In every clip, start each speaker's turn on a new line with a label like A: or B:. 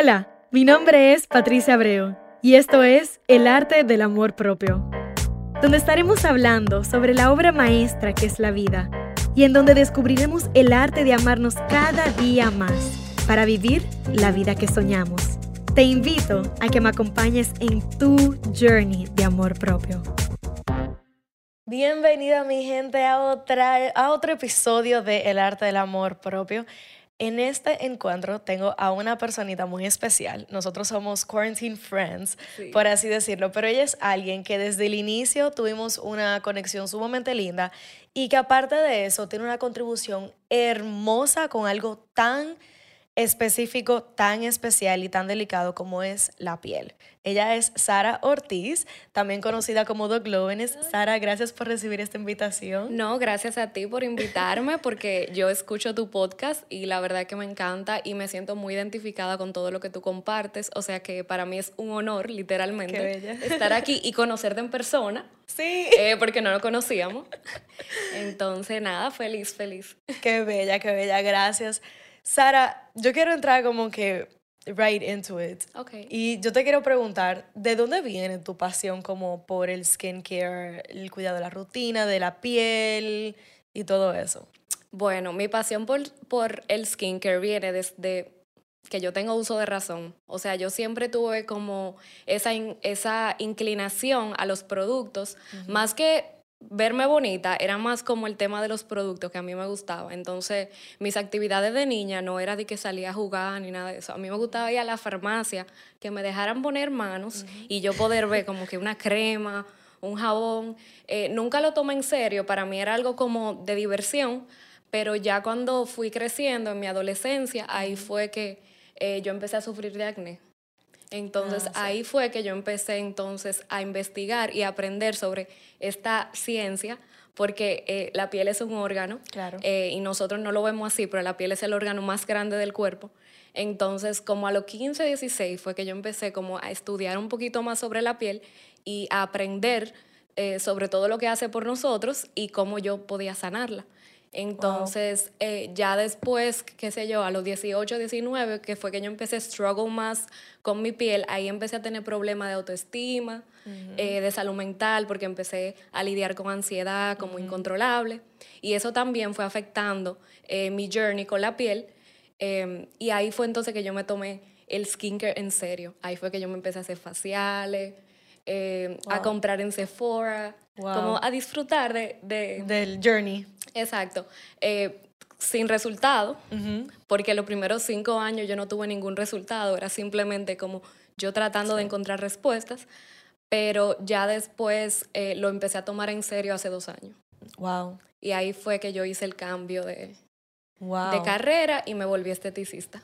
A: Hola, mi nombre es Patricia Abreu y esto es El arte del amor propio, donde estaremos hablando sobre la obra maestra que es la vida y en donde descubriremos el arte de amarnos cada día más para vivir la vida que soñamos. Te invito a que me acompañes en tu journey de amor propio. Bienvenida mi gente a, otra, a otro episodio de El arte del amor propio. En este encuentro tengo a una personita muy especial. Nosotros somos quarantine friends, por así decirlo, pero ella es alguien que desde el inicio tuvimos una conexión sumamente linda y que aparte de eso tiene una contribución hermosa con algo tan específico, tan especial y tan delicado como es la piel. Ella es Sara Ortiz, también conocida como The Glowiness. Sara, gracias por recibir esta invitación.
B: No, gracias a ti por invitarme porque yo escucho tu podcast y la verdad que me encanta y me siento muy identificada con todo lo que tú compartes. O sea que para mí es un honor, literalmente, estar aquí y conocerte en persona.
A: Sí.
B: Eh, porque no lo conocíamos. Entonces, nada, feliz, feliz.
A: Qué bella, qué bella, gracias. Sara, yo quiero entrar como que right into it.
B: Okay.
A: Y yo te quiero preguntar, ¿de dónde viene tu pasión como por el skincare, el cuidado de la rutina, de la piel y todo eso?
B: Bueno, mi pasión por, por el skincare viene desde que yo tengo uso de razón. O sea, yo siempre tuve como esa, esa inclinación a los productos, más que verme bonita era más como el tema de los productos que a mí me gustaba. Entonces, mis actividades de niña no era de que salía a jugar ni nada de eso. A mí me gustaba ir a la farmacia, que me dejaran poner manos y yo poder ver como que una crema, un jabón. Eh, nunca lo tomé en serio, para mí era algo como de diversión, pero ya cuando fui creciendo en mi adolescencia, ahí fue que eh, yo empecé a sufrir de acné. Entonces ah, ahí fue que yo empecé entonces a investigar y a aprender sobre esta ciencia, porque eh, la piel es un órgano
A: claro.
B: Eh, y nosotros no lo vemos así, pero la piel es el órgano más grande del cuerpo. Entonces, como a los 15, 16 fue que yo empecé como a estudiar un poquito más sobre la piel y a aprender eh, sobre todo lo que hace por nosotros y cómo yo podía sanarla. Entonces, eh, ya después, qué sé yo, a los 18, 19, que fue que yo empecé a struggle más con mi piel, ahí empecé a tener problemas de autoestima, eh, de salud mental, porque empecé a lidiar con ansiedad como incontrolable. Y eso también fue afectando eh, mi journey con la piel. Em, y ahí fue entonces que yo me tomé el skincare en serio. Ahí fue que yo me empecé a hacer faciales, a comprar en Sephora, como a disfrutar de,
A: Del journey.
B: Exacto. Eh, sin resultado, porque los primeros cinco años yo no tuve ningún resultado, era simplemente como yo tratando de encontrar respuestas, pero ya después eh, lo empecé a tomar en serio hace dos años.
A: Wow.
B: Y ahí fue que yo hice el cambio de, de carrera y me volví esteticista.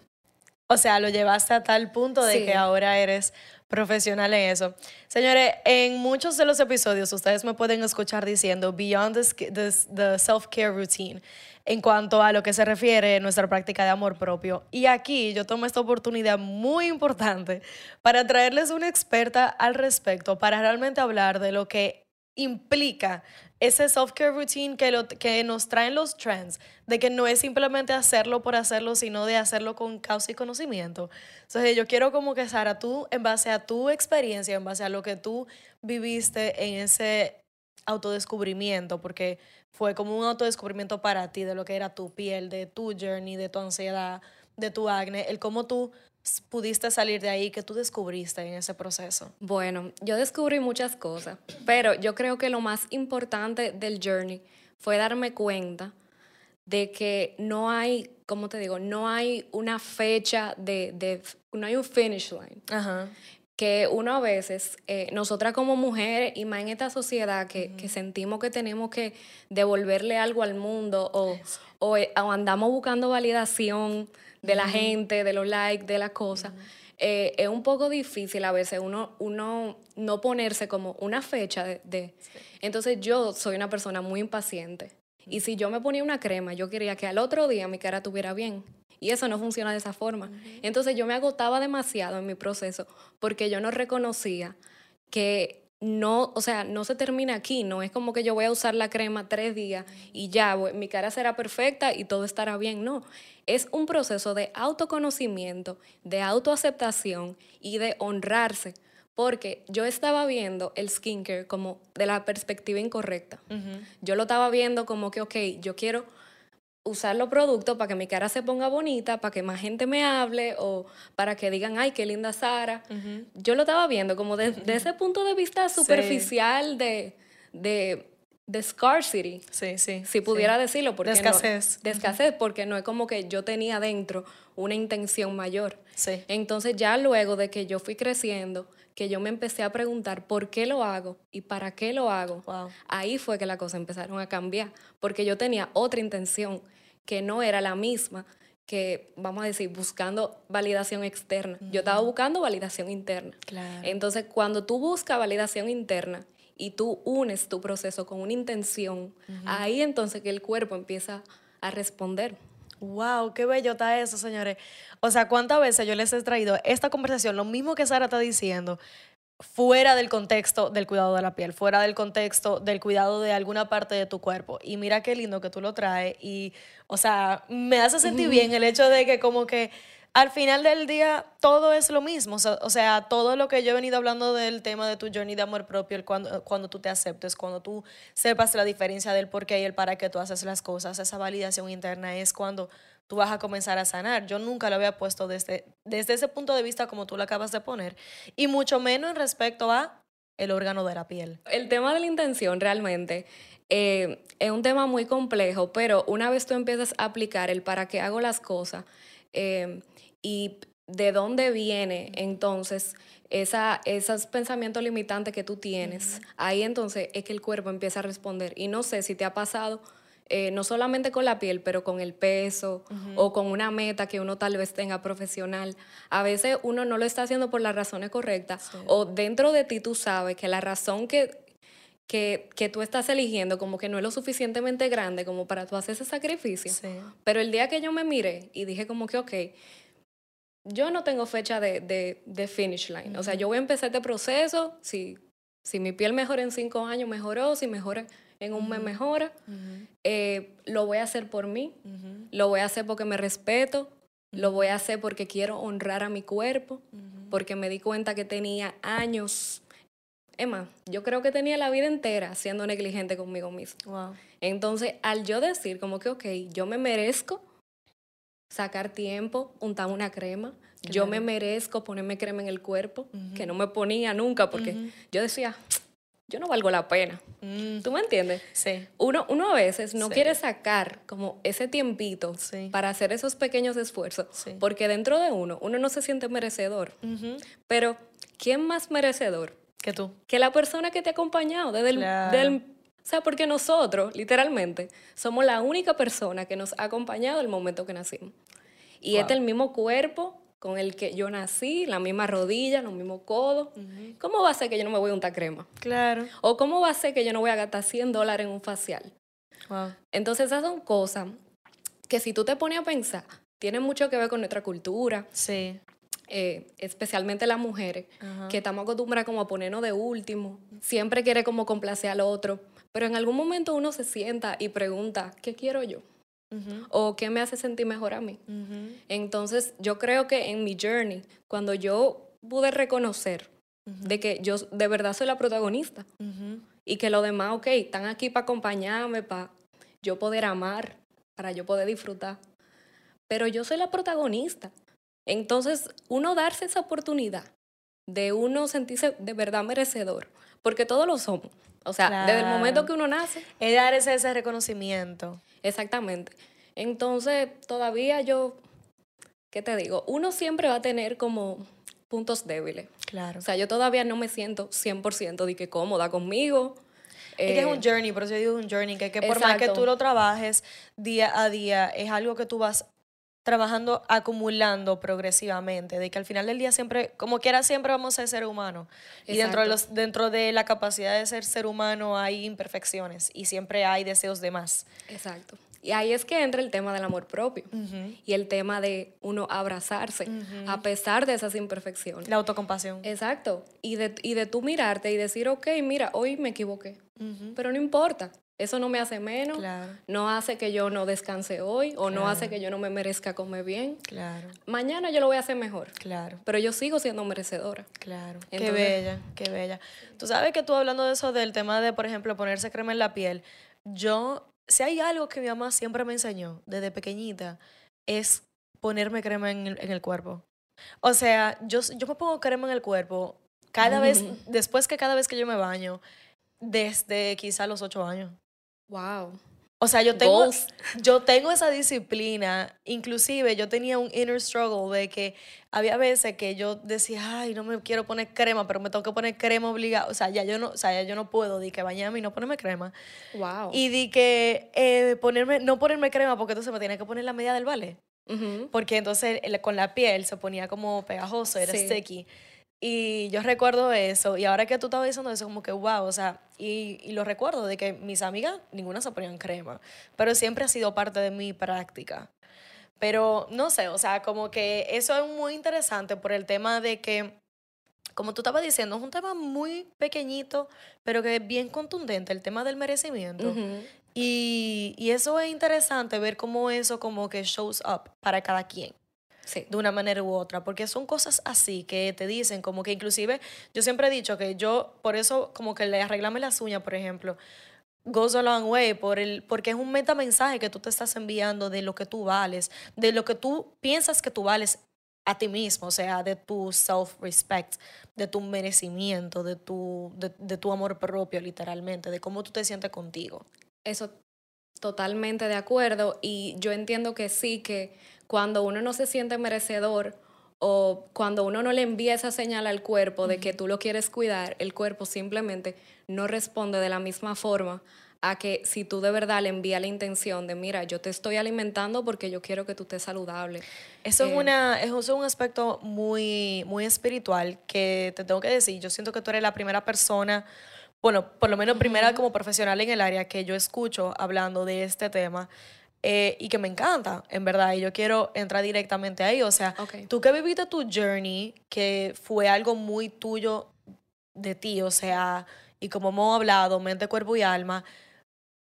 A: O sea, lo llevaste a tal punto de que ahora eres profesional en eso. Señores, en muchos de los episodios ustedes me pueden escuchar diciendo Beyond the, Self-Care Routine en cuanto a lo que se refiere a nuestra práctica de amor propio. Y aquí yo tomo esta oportunidad muy importante para traerles una experta al respecto, para realmente hablar de lo que implica ese self-care routine que, que nos traen los trends, de que no es simplemente hacerlo por hacerlo, sino de hacerlo con causa y conocimiento. Entonces yo quiero como que, Sara, tú, en base a tu experiencia, en base a lo que tú viviste en ese autodescubrimiento, porque fue como un autodescubrimiento para ti de lo que era tu piel, de tu journey, de tu ansiedad, de tu acné, el cómo tú pudiste salir de ahí? ¿Qué tú descubriste en ese proceso?
B: Bueno, yo descubrí muchas cosas, pero yo creo que lo más importante del journey fue darme cuenta de que no hay, como te digo, no hay una fecha de, de no hay un finish line.
A: Ajá.
B: Que uno a veces, eh, nosotras como mujeres y más en esta sociedad que, que, sentimos que tenemos que devolverle algo al mundo o, o, eh, o andamos buscando validación de la gente, de los likes, de las cosas. Eh, es un poco difícil a veces uno, uno no ponerse como una fecha de... Entonces yo soy una persona muy impaciente. Y si yo me ponía una crema, yo quería que al otro día mi cara estuviera bien. Y eso no funciona de esa forma. Entonces yo me agotaba demasiado en mi proceso porque yo no reconocía que no, o sea, no se termina aquí, no es como que yo voy a usar la crema tres días y ya, mi cara será perfecta y todo estará bien, no. Es un proceso de autoconocimiento, de autoaceptación y de honrarse, porque yo estaba viendo el skincare como de la perspectiva incorrecta. Yo lo estaba viendo como que, ok, yo quiero usar los productos para que mi cara se ponga bonita, para que más gente me hable o para que digan, ay, qué linda Sara. Yo lo estaba viendo como desde de ese punto de vista superficial de, de, de, scarcity.
A: Sí, sí.
B: Si pudiera decirlo.
A: Porque de escasez.
B: de escasez, porque no es como que yo tenía dentro una intención mayor.
A: Sí.
B: Entonces ya luego de que yo fui creciendo, que yo me empecé a preguntar por qué lo hago y para qué lo hago, ahí fue que las cosas empezaron a cambiar, porque yo tenía otra intención que no era la misma que, vamos a decir, buscando validación externa. Yo estaba buscando validación interna. Entonces, cuando tú buscas validación interna y tú unes tu proceso con una intención, ahí entonces que el cuerpo empieza a responder.
A: Wow, qué bello está eso, señores. O sea, ¿cuántas veces yo les he traído esta conversación, lo mismo que Sara está diciendo, fuera del contexto del cuidado de la piel, fuera del contexto del cuidado de alguna parte de tu cuerpo. Y mira qué lindo que tú lo traes y, o sea, me hace sentir bien el hecho de que como que al final del día todo es lo mismo. O sea, todo lo que yo he venido hablando del tema de tu journey de amor propio, cuando, cuando tú te aceptes, cuando tú sepas la diferencia del por qué y el para qué tú haces las cosas, esa validación interna es cuando tú vas a comenzar a sanar. Yo nunca lo había puesto desde, desde ese punto de vista como tú lo acabas de poner. Y mucho menos en respecto a el órgano de la piel.
B: El tema de la intención realmente eh, es un tema muy complejo, pero una vez tú empiezas a aplicar el para qué hago las cosas, eh, y de dónde viene entonces esa, esos pensamientos limitantes que tú tienes. Ahí entonces es que el cuerpo empieza a responder. Y no sé si te ha pasado, eh, no solamente con la piel, pero con el peso o con una meta que uno tal vez tenga profesional. A veces uno no lo está haciendo por las razones correctas o dentro de ti tú sabes que la razón que, que, que, tú estás eligiendo como que no es lo suficientemente grande como para tú hacer ese sacrificio. Pero el día que yo me miré y dije como que, ok, yo no tengo fecha de, de, finish line. O sea, yo voy a empezar este proceso. Si, si mi piel mejora en cinco años, mejoró. Si mejora en un mes, mejora. Eh, lo voy a hacer por mí. Lo voy a hacer porque me respeto. Lo voy a hacer porque quiero honrar a mi cuerpo. Porque me di cuenta que tenía años. Emma, yo creo que tenía la vida entera siendo negligente conmigo mismo. Entonces, al yo decir como que, ok, yo me merezco sacar tiempo, untar una crema. Yo me merezco ponerme crema en el cuerpo, que no me ponía nunca, porque yo decía, yo no valgo la pena. Mm. ¿Tú me entiendes?
A: Sí.
B: Uno, uno a veces no quiere sacar como ese tiempito para hacer esos pequeños esfuerzos, porque dentro de uno, uno no se siente merecedor. Pero, ¿quién más merecedor?
A: Que tú.
B: Que la persona que te ha acompañado desde el del o sea, porque nosotros, literalmente, somos la única persona que nos ha acompañado el momento que nacimos. Y este es el mismo cuerpo con el que yo nací, la misma rodilla, los mismos codos. ¿Cómo va a ser que yo no me voy a untar crema?
A: Claro.
B: ¿O cómo va a ser que yo no voy a gastar 100 dólares en un facial? Entonces, esas son cosas que si tú te pones a pensar, tienen mucho que ver con nuestra cultura.
A: Sí.
B: Eh, especialmente las mujeres, que estamos acostumbradas como a ponernos de último, siempre quiere como complacer al otro. Pero en algún momento uno se sienta y pregunta, ¿qué quiero yo? ¿O qué me hace sentir mejor a mí? Entonces, yo creo que en mi journey, cuando yo pude reconocer de que yo de verdad soy la protagonista y que los demás, ok, están aquí para acompañarme, para yo poder amar, para yo poder disfrutar. Pero yo soy la protagonista. Entonces, uno darse esa oportunidad de uno sentirse de verdad merecedor, porque todos lo somos. O sea, desde el momento que uno nace.
A: Es dar ese, reconocimiento.
B: Exactamente. Entonces, todavía yo, ¿qué te digo? Uno siempre va a tener como puntos débiles.
A: Claro.
B: O sea, yo todavía no me siento 100% de que cómoda conmigo.
A: Es que es un eh, journey, por eso yo digo un journey, que, que por más que tú lo trabajes día a día, es algo que tú vas trabajando, acumulando progresivamente, de que al final del día siempre, como quiera, siempre vamos a ser humanos. Y dentro de, los, dentro de la capacidad de ser ser humano hay imperfecciones y siempre hay deseos de más.
B: Exacto. Y ahí es que entra el tema del amor propio y el tema de uno abrazarse a pesar de esas imperfecciones.
A: La autocompasión.
B: Exacto. Y de, y de tú mirarte y decir, ok, mira, hoy me equivoqué, pero no importa. Eso no me hace menos, no hace que yo no descanse hoy o no hace que yo no me merezca comer bien.
A: Claro.
B: Mañana yo lo voy a hacer mejor.
A: Claro.
B: Pero yo sigo siendo merecedora.
A: Claro. qué bella, qué bella. Tú sabes que tú hablando de eso, del tema de, por ejemplo, ponerse crema en la piel, yo, si hay algo que mi mamá siempre me enseñó desde pequeñita, es ponerme crema en el, en el cuerpo. O sea, yo, yo me pongo crema en el cuerpo cada vez, después que cada vez que yo me baño, desde quizá los ocho años.
B: Wow.
A: O sea, yo tengo, yo tengo esa disciplina. Inclusive yo tenía un inner struggle de que había veces que yo decía, ay, no me quiero poner crema, pero me tengo que poner crema obligada. O sea, ya yo no, o sea, ya yo no puedo di que bañarme y no ponerme crema.
B: Wow.
A: Y di que eh, ponerme, no ponerme crema porque entonces me tenía que poner la media del vale. Porque entonces con la piel se ponía como pegajoso, era sticky. Y yo recuerdo eso, y ahora que tú estabas diciendo eso, como que wow, o sea, y, y, lo recuerdo de que mis amigas, ninguna se ponían crema, pero siempre ha sido parte de mi práctica. Pero no sé, o sea, como que eso es muy interesante por el tema de que, como tú estabas diciendo, es un tema muy pequeñito, pero que es bien contundente, el tema del merecimiento. y, y eso es interesante ver cómo eso como que shows up para cada quien de una manera u otra, porque son cosas así que te dicen, como que inclusive yo siempre he dicho que yo, por eso como que le arreglame las uñas, por ejemplo, goes a long way, por el, porque es un metamensaje que tú te estás enviando de lo que tú vales, de lo que tú piensas que tú vales a ti mismo, o sea, de tu self-respect, de tu merecimiento, de tu, de, de tu amor propio, literalmente, de cómo tú te sientes contigo.
B: Eso totalmente de acuerdo y yo entiendo que sí, que cuando uno no se siente merecedor o cuando uno no le envía esa señal al cuerpo de que tú lo quieres cuidar, el cuerpo simplemente no responde de la misma forma a que si tú de verdad le envías la intención de, mira, yo te estoy alimentando porque yo quiero que tú estés saludable.
A: Eso, es, eh, una, eso es un aspecto muy, muy espiritual que te tengo que decir. Yo siento que tú eres la primera persona, bueno, por lo menos primera como profesional en el área que yo escucho hablando de este tema eh, y que me encanta, en verdad, y yo quiero entrar directamente ahí. O sea, tú que viviste tu journey, que fue algo muy tuyo de ti, o sea, y como hemos hablado, mente, cuerpo y alma,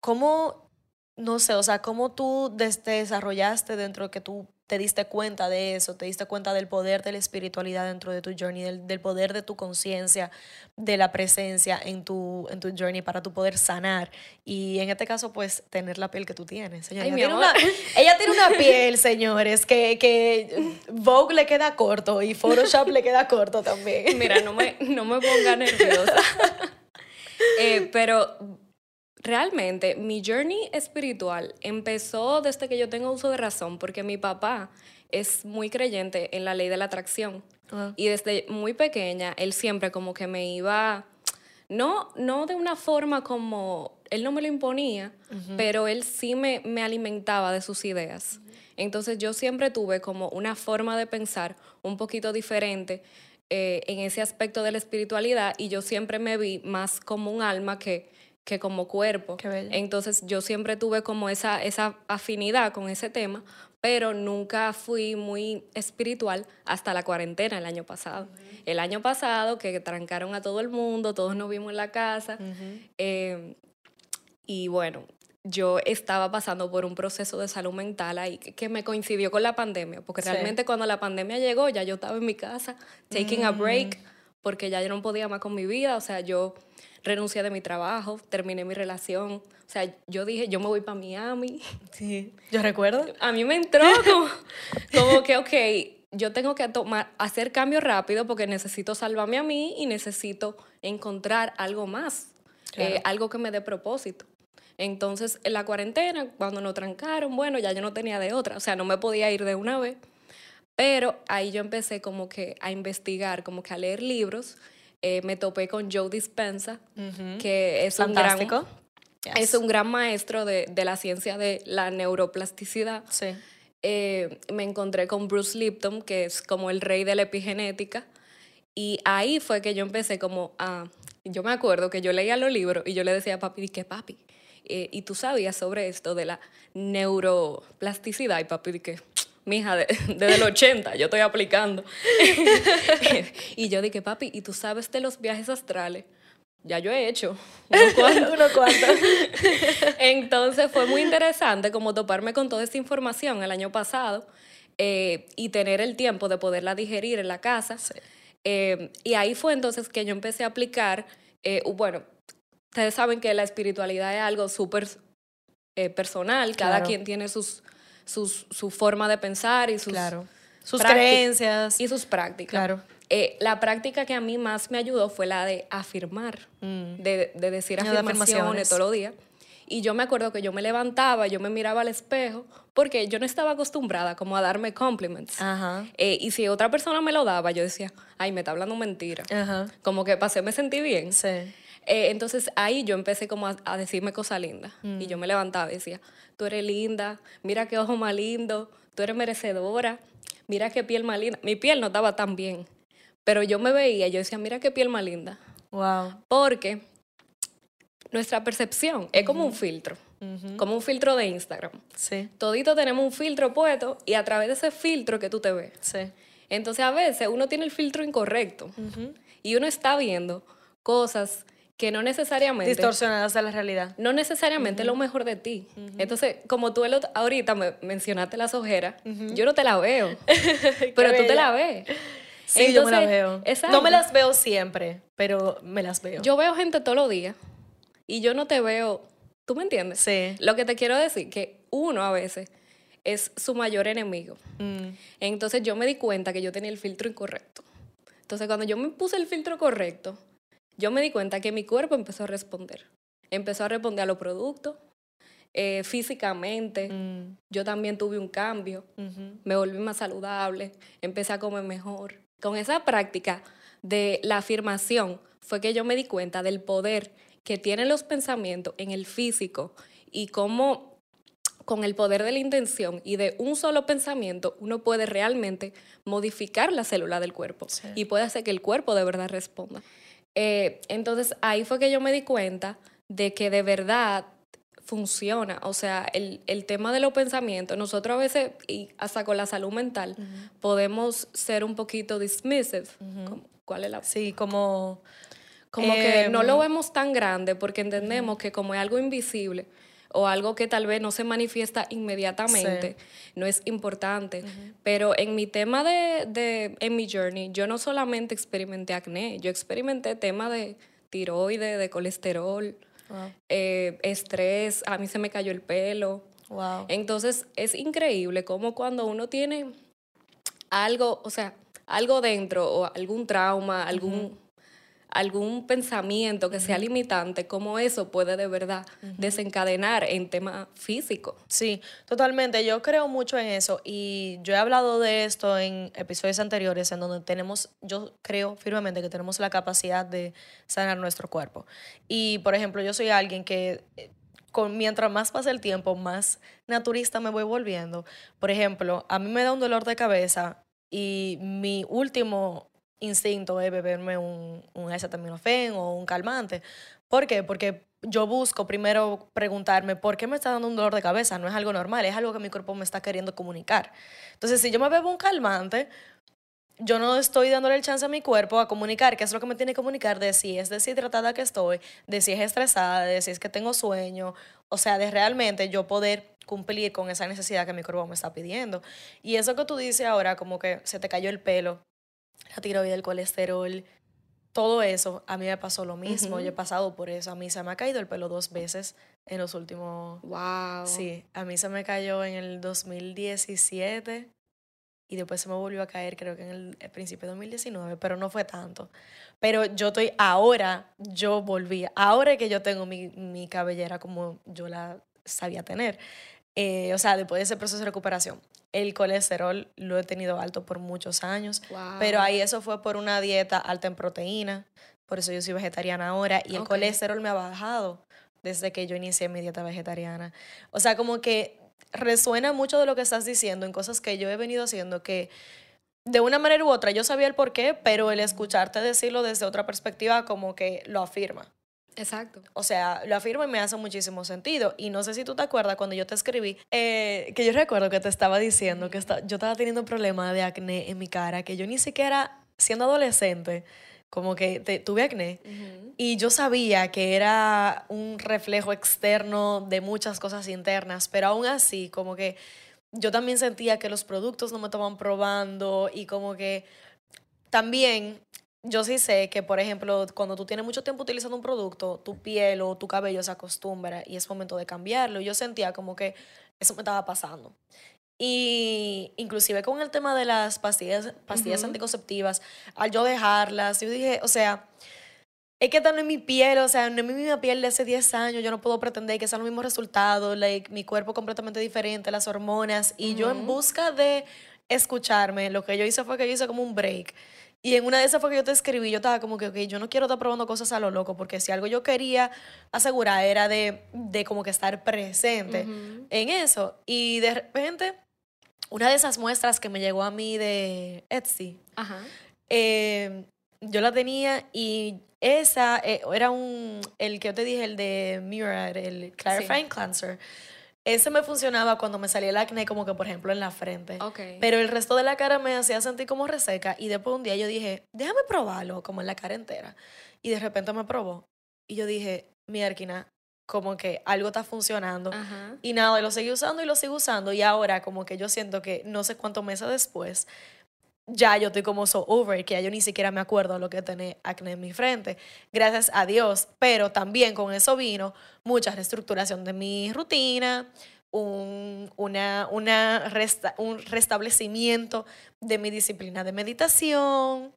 A: ¿cómo, no sé, o sea, cómo tú te desarrollaste dentro de que tú te diste cuenta de eso, te diste cuenta del poder de la espiritualidad dentro de tu journey, del, poder de tu conciencia, de la presencia en tu, en tu journey para tu poder sanar. Y en este caso, pues, tener la piel que tú tienes. ella, tiene una, ella, tiene una, piel, señores, que, que Vogue le queda corto y Photoshop le queda corto también.
B: Mira, no me, no me ponga nerviosa. Eh, pero realmente mi journey espiritual empezó desde que yo tengo uso de razón, porque mi papá es muy creyente en la ley de la atracción. Y desde muy pequeña, él siempre como que me iba, no, no de una forma como, él no me lo imponía, pero él sí me, me alimentaba de sus ideas. Entonces yo siempre tuve como una forma de pensar un poquito diferente eh, en ese aspecto de la espiritualidad y yo siempre me vi más como un alma que que como cuerpo. Entonces yo siempre tuve como esa, esa afinidad con ese tema, pero nunca fui muy espiritual hasta la cuarentena el año pasado. El año pasado que trancaron a todo el mundo, todos nos vimos en la casa. Em, y bueno, yo estaba pasando por un proceso de salud mental ahí que, me coincidió con la pandemia, porque realmente cuando la pandemia llegó ya yo estaba en mi casa, taking a break, porque ya yo no podía más con mi vida, o sea, yo renuncié de mi trabajo, terminé mi relación. O sea, yo dije, yo me voy para Miami.
A: Sí, yo recuerdo.
B: A mí me entró como, como que, ok, yo tengo que tomar, hacer cambio rápido porque necesito salvarme a mí y necesito encontrar algo más, eh, algo que me dé propósito. Entonces, en la cuarentena, cuando nos trancaron, bueno, ya yo no tenía de otra, o sea, no me podía ir de una vez, pero ahí yo empecé como que a investigar, como que a leer libros eh, me topé con Joe Dispensa, que es un, gran, es un gran maestro de, de, la ciencia de la neuroplasticidad.
A: Sí.
B: Eh, me encontré con Bruce Lipton, que es como el rey de la epigenética. Y ahí fue que yo empecé como a... Yo me acuerdo que yo leía los libros y yo le decía a papi, ¿qué papi? eh, y tú sabías sobre esto de la neuroplasticidad y papi que mija, de, desde el 80 yo estoy aplicando. y yo dije, papi, ¿y tú sabes de los viajes astrales? Ya yo he hecho
A: uno cuanto.
B: Entonces fue muy interesante como toparme con toda esta información el año pasado eh, y tener el tiempo de poderla digerir en la casa. Eh, y ahí fue entonces que yo empecé a aplicar, eh, bueno, ustedes saben que la espiritualidad es algo súper personal, cada quien tiene sus, sus, su forma de pensar y sus,
A: sus creencias.
B: Y sus prácticas. Claro. la práctica que a mí más me ayudó fue la de afirmar, mm. de, de, decir afirmaciones todos los días. Y yo me acuerdo que yo me levantaba, yo me miraba al espejo, porque yo no estaba acostumbrada como a darme compliments. Eh, y si otra persona me lo daba, yo decía, ay, me está hablando mentira. Como que pasé, me sentí bien.
A: Sí.
B: Eh, entonces ahí yo empecé como a, decirme cosas lindas. Y yo mm. me levantaba y decía, tú eres linda, mira qué ojo más lindo, tú eres merecedora, mira qué piel más linda. Mi piel no estaba tan bien, pero yo me veía yo decía, mira qué piel más linda.
A: Wow.
B: Porque nuestra percepción es como un filtro, como un filtro de Instagram.
A: Sí.
B: Todito tenemos un filtro puesto y a través de ese filtro que tú te ves.
A: Sí.
B: Entonces a veces uno tiene el filtro incorrecto y uno está viendo cosas que no necesariamente...
A: Distorsionadas a la realidad.
B: No necesariamente lo mejor de ti. Entonces, como tú ahorita me mencionaste las ojeras, yo no te la veo, pero tú te la ves.
A: Sí, yo me la veo. No me las veo siempre, pero me las veo.
B: Yo veo gente todos los días y yo no te veo, ¿tú me entiendes?
A: Sí.
B: Lo que te quiero decir, que uno a veces es su mayor enemigo. Mm. Entonces yo me di cuenta que yo tenía el filtro incorrecto. Entonces cuando yo me puse el filtro correcto, yo me di cuenta que mi cuerpo empezó a responder. Empezó a responder a los productos, eh, físicamente. Mm. Yo también tuve un cambio. Me volví más saludable, empecé a comer mejor. Con esa práctica de la afirmación fue que yo me di cuenta del poder que tienen los pensamientos en el físico y cómo con el poder de la intención y de un solo pensamiento uno puede realmente modificar la célula del cuerpo y puede hacer que el cuerpo de verdad responda. Eh, entonces ahí fue que yo me di cuenta de que de verdad funciona. O sea, el, tema de los pensamientos, nosotros a veces, y hasta con la salud mental, podemos ser un poquito dismissive. ¿Cuál es la?
A: Sí, como
B: como que no lo em, vemos tan grande porque entendemos que como es algo invisible o algo que tal vez no se manifiesta inmediatamente, no es importante. Pero en mi tema de, de, en mi journey, yo no solamente experimenté acné, yo experimenté tema de tiroides, de colesterol, eh, estrés, a mí se me cayó el pelo.
A: Wow.
B: Entonces es increíble cómo cuando uno tiene algo, o sea, algo dentro o algún trauma, algún algún pensamiento que sea limitante, cómo eso puede de verdad desencadenar en tema físico.
A: Sí, totalmente. Yo creo mucho en eso y yo he hablado de esto en episodios anteriores en donde tenemos, yo creo firmemente que tenemos la capacidad de sanar nuestro cuerpo. Y, por ejemplo, yo soy alguien que eh, con, mientras más pasa el tiempo, más naturista me voy volviendo. Por ejemplo, a mí me da un dolor de cabeza y mi último instinto es beberme un, un acetaminofén o un calmante. ¿Por qué? Porque yo busco primero preguntarme por qué me está dando un dolor de cabeza. No es algo normal, es algo que mi cuerpo me está queriendo comunicar. Entonces, si yo me bebo un calmante, yo no estoy dándole el chance a mi cuerpo a comunicar qué es lo que me tiene que comunicar de si es deshidratada que estoy, de si es estresada, de si es que tengo sueño, o sea, de realmente yo poder cumplir con esa necesidad que mi cuerpo me está pidiendo. Y eso que tú dices ahora, como que se te cayó el pelo, la tiroides, el colesterol, todo eso, a mí me pasó lo mismo. Yo he pasado por eso. A mí se me ha caído el pelo dos veces en los últimos...
B: ¡Wow!
A: Sí, a mí se me cayó en el 2017 y después se me volvió a caer creo que en el, principio de 2019, pero no fue tanto. Pero yo estoy ahora, yo volví, ahora que yo tengo mi, mi cabellera como yo la sabía tener. Eh, o sea, después de ese proceso de recuperación. El colesterol lo he tenido alto por muchos años, pero ahí eso fue por una dieta alta en proteína, por eso yo soy vegetariana ahora, y el colesterol me ha bajado desde que yo inicié mi dieta vegetariana. O sea, como que resuena mucho de lo que estás diciendo en cosas que yo he venido haciendo que de una manera u otra yo sabía el por qué, pero el escucharte decirlo desde otra perspectiva como que lo afirma.
B: Exacto.
A: O sea, lo afirmo y me hace muchísimo sentido. Y no sé si tú te acuerdas cuando yo te escribí, eh, que yo recuerdo que te estaba diciendo que yo estaba teniendo un problema de acné en mi cara, que yo ni siquiera, siendo adolescente, como que tuve acné. Y yo sabía que era un reflejo externo de muchas cosas internas, pero aún así, como que yo también sentía que los productos no me estaban probando y como que también yo sí sé que, por ejemplo, cuando tú tienes mucho tiempo utilizando un producto, tu piel o tu cabello se acostumbra y es momento de cambiarlo. Yo sentía como que eso me estaba pasando. Y inclusive con el tema de las pastillas, pastillas anticonceptivas, al yo dejarlas, yo dije, o sea, es que están en mi piel, o sea, no es mi misma piel de hace 10 años, yo no puedo pretender que sean los mismos resultados, like, mi cuerpo completamente diferente, las hormonas, y yo en busca de escucharme, lo que yo hice fue que yo hice como un break. Y en una de esas fue que yo te escribí, yo estaba como que, ok, yo no quiero estar probando cosas a lo loco, porque si algo yo quería asegurar era de, de como que estar presente en eso. Y de repente, una de esas muestras que me llegó a mí de Etsy, eh, yo la tenía y esa eh, era un, el que yo te dije, el de Mirror, el Clarifying Cleanser. Ese me funcionaba cuando me salía el acné, como que por ejemplo en la frente. Pero el resto de la cara me hacía sentir como reseca. Y después un día yo dije, déjame probarlo, como en la cara entera. Y de repente me probó. Y yo dije, mi arquina, como que algo está funcionando. Y nada, lo seguí usando y lo sigo usando. Y ahora como que yo siento que no sé cuántos meses después, ya yo estoy como so over, que ya yo ni siquiera me acuerdo lo que tener acné en mi frente. Gracias a Dios. Pero también con eso vino mucha reestructuración de mi rutina, un, una, una un restablecimiento de mi disciplina de meditación,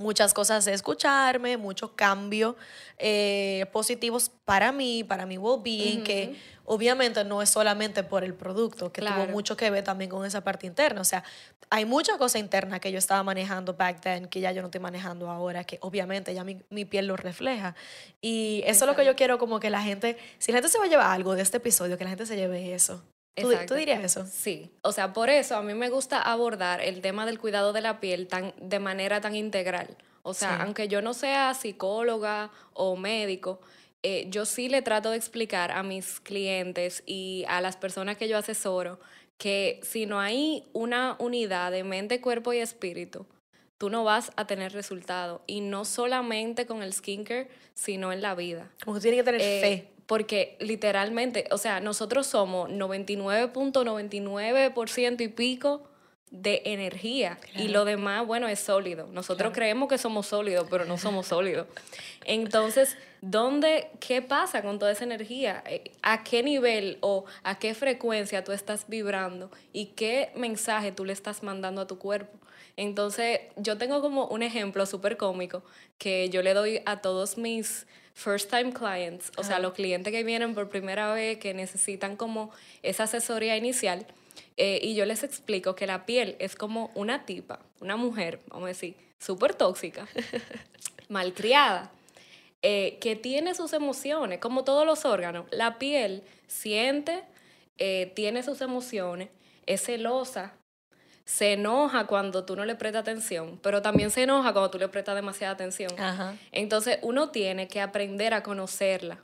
A: muchas cosas de escucharme, muchos cambios eh, positivos para mí, para mi well-being, que obviamente no es solamente por el producto, que tuvo mucho que ver también con esa parte interna. O sea, hay mucha cosa interna que yo estaba manejando back then que ya yo no estoy manejando ahora, que obviamente ya mi, mi piel lo refleja. Y eso es lo que yo quiero como que la gente, si la gente se va a llevar algo de este episodio, que la gente se lleve eso. ¿Tú, ¿Tú, dirías eso?
B: Sí. O sea, por eso a mí me gusta abordar el tema del cuidado de la piel tan, de manera tan integral. O sea, aunque yo no sea psicóloga o médico, eh, yo sí le trato de explicar a mis clientes y a las personas que yo asesoro que si no hay una unidad de mente, cuerpo y espíritu, tú no vas a tener resultado. Y no solamente con el skincare, sino en la vida.
A: Como que tiene que tener
B: eh,
A: fe
B: porque literalmente, o sea, nosotros somos 99.99% y pico de energía y lo demás, bueno, es sólido. Nosotros creemos que somos sólidos, pero no somos sólidos. Entonces, ¿dónde, qué pasa con toda esa energía? Eh, ¿A qué nivel o a qué frecuencia tú estás vibrando y qué mensaje tú le estás mandando a tu cuerpo? Entonces, yo tengo como un ejemplo súper cómico que yo le doy a todos mis first time clients, o sea, los clientes que vienen por primera vez, que necesitan como esa asesoría inicial, eh, y yo les explico que la piel es como una tipa, una mujer, vamos a decir, súper tóxica, malcriada, eh, que tiene sus emociones, como todos los órganos. La piel siente, eh, tiene sus emociones, es celosa, se enoja cuando tú no le prestas atención, pero también se enoja cuando tú le prestas demasiada atención. Entonces uno tiene que aprender a conocerla.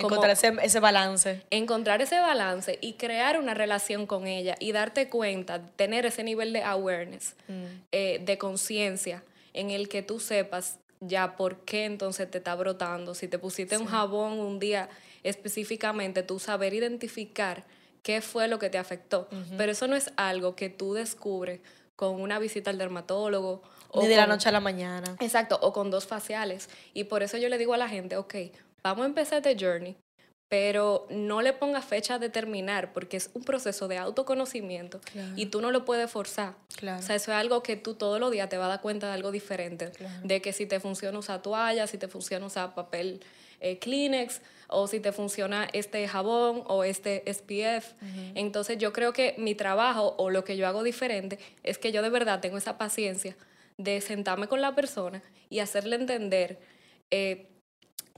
A: Encontrar ese, balance.
B: Encontrar ese balance y crear una relación con ella y darte cuenta, tener ese nivel de awareness, mm. eh, de conciencia, en el que tú sepas ya por qué entonces te está brotando. Si te pusiste un jabón un día específicamente, tú saber identificar qué fue lo que te afectó. Pero eso no es algo que tú descubres con una visita al dermatólogo.
A: Ni de la noche a la mañana.
B: Exacto, o con dos faciales. Y por eso yo le digo a la gente, ok, vamos a empezar este journey, pero no le pongas fecha de terminar porque es un proceso de autoconocimiento y tú no lo puedes forzar. O sea, eso es algo que tú todos los días te vas a dar cuenta de algo diferente, de que si te funciona usar toalla, si te funciona usar papel eh, Kleenex o si te funciona este jabón o este SPF. Entonces yo creo que mi trabajo o lo que yo hago diferente es que yo de verdad tengo esa paciencia de sentarme con la persona y hacerle entender eh,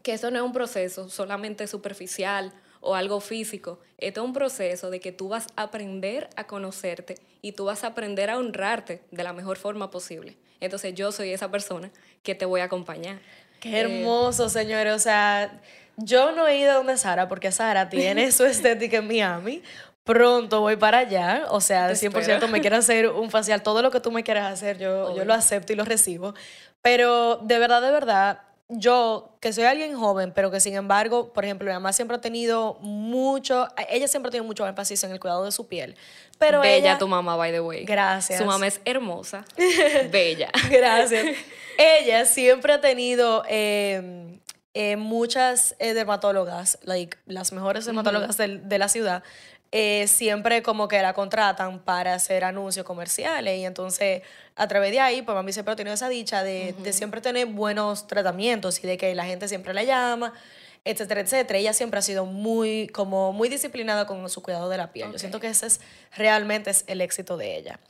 B: que eso no es un proceso solamente superficial o algo físico. Esto es un proceso de que tú vas a aprender a conocerte y tú vas a aprender a honrarte de la mejor forma posible. Entonces yo soy esa persona que te voy a acompañar.
A: Qué hermoso, señores. O sea, yo no he ido a donde Sara porque Sara tiene su estética en Miami. Pronto voy para allá. O sea, 100% me quiero hacer un facial. Todo lo que tú me quieras hacer, yo, yo lo acepto y lo recibo. Pero de verdad, de verdad, yo, que soy alguien joven, pero que sin embargo, por ejemplo, mi mamá siempre ha tenido mucho, ella siempre ha tenido mucho énfasis en el cuidado de su piel. Pero
B: Bella tu mamá, by the way.
A: Gracias.
B: Su mamá es hermosa. Bella.
A: Gracias. ella siempre ha tenido em, eh, muchas eh, dermatólogas, like, las mejores dermatólogas de la ciudad, eh, siempre como que la contratan para hacer anuncios comerciales y entonces a través de ahí, pues mí siempre ha tenido esa dicha de, de, siempre tener buenos tratamientos y de que la gente siempre la llama, etcétera, etcétera. Ella siempre ha sido muy, como muy disciplinada con su cuidado de la piel. Yo siento que ese es realmente es el éxito de ella.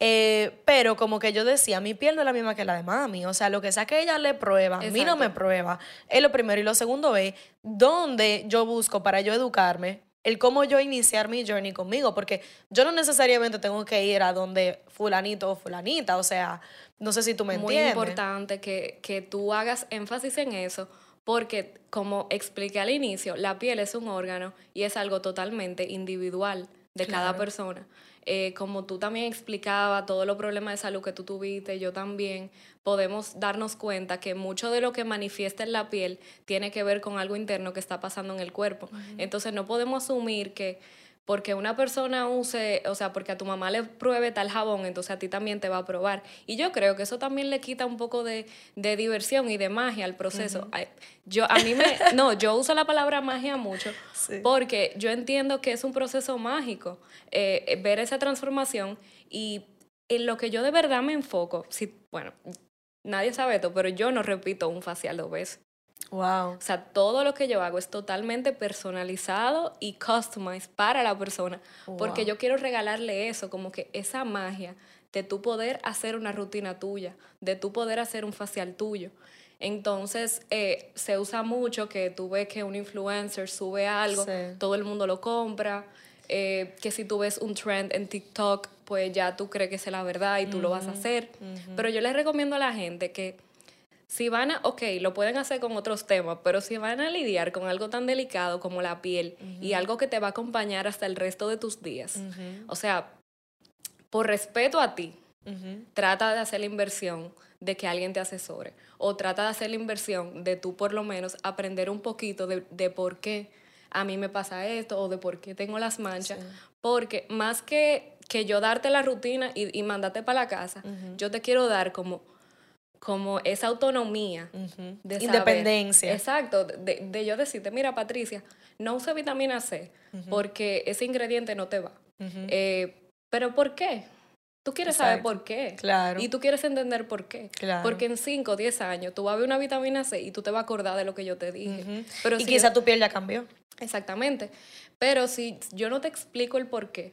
A: Eh, pero como que yo decía, mi piel no es la misma que la de mami. O sea, lo que sea que ella le prueba, a mí no me prueba. Es lo primero. Y lo segundo es, ¿dónde yo busco para yo educarme el cómo yo iniciar mi journey conmigo, porque yo no necesariamente tengo que ir a donde fulanito o fulanita, o sea, no sé si tú me entiendes.
B: Muy importante que, que tú hagas énfasis en eso, porque como expliqué al inicio, la piel es un órgano y es algo totalmente individual de cada persona. Eh, como tú también explicabas todos los problemas de salud que tú tuviste, yo también, podemos darnos cuenta que mucho de lo que manifiesta en la piel tiene que ver con algo interno que está pasando en el cuerpo. Entonces no podemos asumir que porque una persona use, o sea, porque a tu mamá le pruebe tal jabón, entonces a ti también te va a probar. Y yo creo que eso también le quita un poco de, diversión y de magia al proceso. Yo, a mí me, no, yo uso la palabra magia mucho porque yo entiendo que es un proceso mágico eh, ver esa transformación y en lo que yo de verdad me enfoco, si, bueno, nadie sabe esto, pero yo no repito un facial dos veces.
A: Wow.
B: O sea, todo lo que yo hago es totalmente personalizado y customized para la persona, porque yo quiero regalarle eso, como que esa magia de tu poder hacer una rutina tuya, de tu poder hacer un facial tuyo. Entonces, eh, se usa mucho que tú ves que un influencer sube algo, todo el mundo lo compra, eh, que si tú ves un trend en TikTok, pues ya tú crees que es la verdad y tú lo vas a hacer. Pero yo les recomiendo a la gente que si van a, ok, lo pueden hacer con otros temas, pero si van a lidiar con algo tan delicado como la piel y algo que te va a acompañar hasta el resto de tus días, o sea, por respeto a ti, trata de hacer la inversión de que alguien te asesore o trata de hacer la inversión de tú por lo menos aprender un poquito de, de por qué a mí me pasa esto o de por qué tengo las manchas, porque más que, que yo darte la rutina y, y mandarte para la casa, yo te quiero dar como como esa autonomía
A: de independencia.
B: exacto, de, de, yo decirte, mira Patricia, no use vitamina C porque ese ingrediente no te va. Eh, pero ¿por qué? Tú quieres saber por qué.
A: Claro.
B: Y tú quieres entender por qué.
A: Claro.
B: Porque en 5 o 10 años tú vas a ver una vitamina C y tú te vas a acordar de lo que yo te dije.
A: Pero y quizá tu piel ya cambió.
B: Exactamente. Pero si yo no te explico el por qué,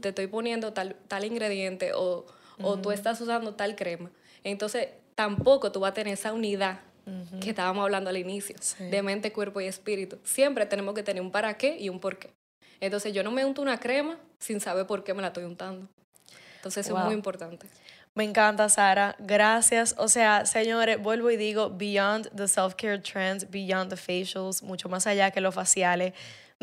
B: te estoy poniendo tal, tal ingrediente o, o tú estás usando tal crema, entonces tampoco tú vas a tener esa unidad que estábamos hablando al inicio, de mente, cuerpo y espíritu. Siempre tenemos que tener un para qué y un por qué. Entonces yo no me unto una crema sin saber por qué me la estoy untando. Entonces eso es muy importante.
A: Me encanta, Sara. Gracias. O sea, señores, vuelvo y digo, beyond the self-care trends, beyond the facials, mucho más allá que los faciales.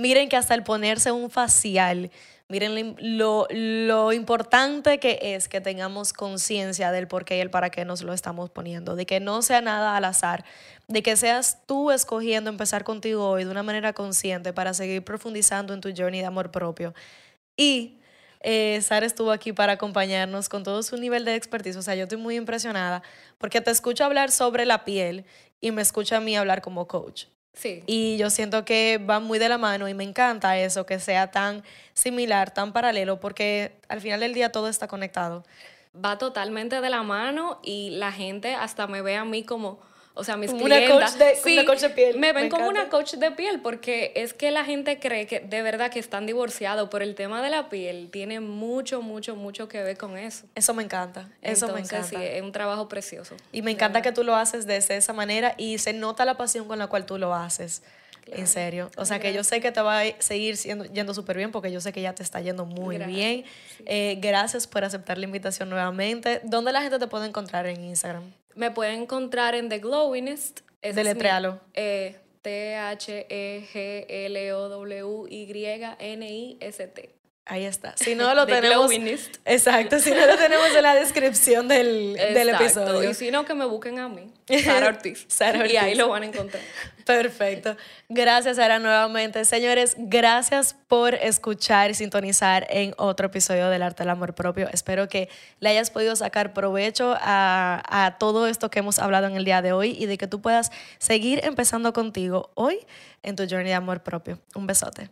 A: Miren que hasta el ponerse un facial Miren lo, lo, importante que es que tengamos conciencia del por qué y el para qué nos lo estamos poniendo, de que no sea nada al azar, de que seas tú escogiendo empezar contigo hoy de una manera consciente para seguir profundizando en tu journey de amor propio. Y eh, estuvo aquí para acompañarnos con todo su nivel de expertise. O sea, yo estoy muy impresionada porque te escucho hablar sobre la piel y me escucha a mí hablar como coach.
B: Sí.
A: Y yo siento que va muy de la mano y me encanta eso, que sea tan similar, tan paralelo, porque al final del día todo está conectado.
B: Va totalmente de la mano y la gente hasta me ve a mí como o sea, mis
A: una clientas. Coach de, piel.
B: Me ven como una coach de piel porque es que la gente cree que de verdad que están divorciados, por el tema de la piel tiene mucho, mucho, mucho que ver con eso.
A: Eso me encanta. Eso me encanta.
B: Sí, es un trabajo precioso.
A: Y me encanta que tú lo haces de esa manera y se nota la pasión con la cual tú lo haces. En serio. O sea que yo sé que te va a seguir siendo, yendo súper bien porque yo sé que ya te está yendo muy bien. Eh, gracias por aceptar la invitación nuevamente. ¿Dónde la gente te puede encontrar en Instagram?
B: Me pueden encontrar en The Glowingest
A: Deletréalo.
B: Eh, T-H-E-G-L-O-W-Y-N-I-S-T.
A: Ahí está. Si no lo tenemos. Exacto, si no lo tenemos en la descripción del, del episodio.
B: Y si no, que me busquen a mí. Sara Ortiz.
A: Sara Ortiz.
B: Y ahí lo van a encontrar.
A: Perfecto. Gracias, Sara, nuevamente. Señores, gracias por escuchar y sintonizar en otro episodio del Arte del Amor Propio. Espero que le hayas podido sacar provecho a, a todo esto que hemos hablado en el día de hoy y de que tú puedas seguir empezando contigo hoy en tu journey de amor propio. Un besote.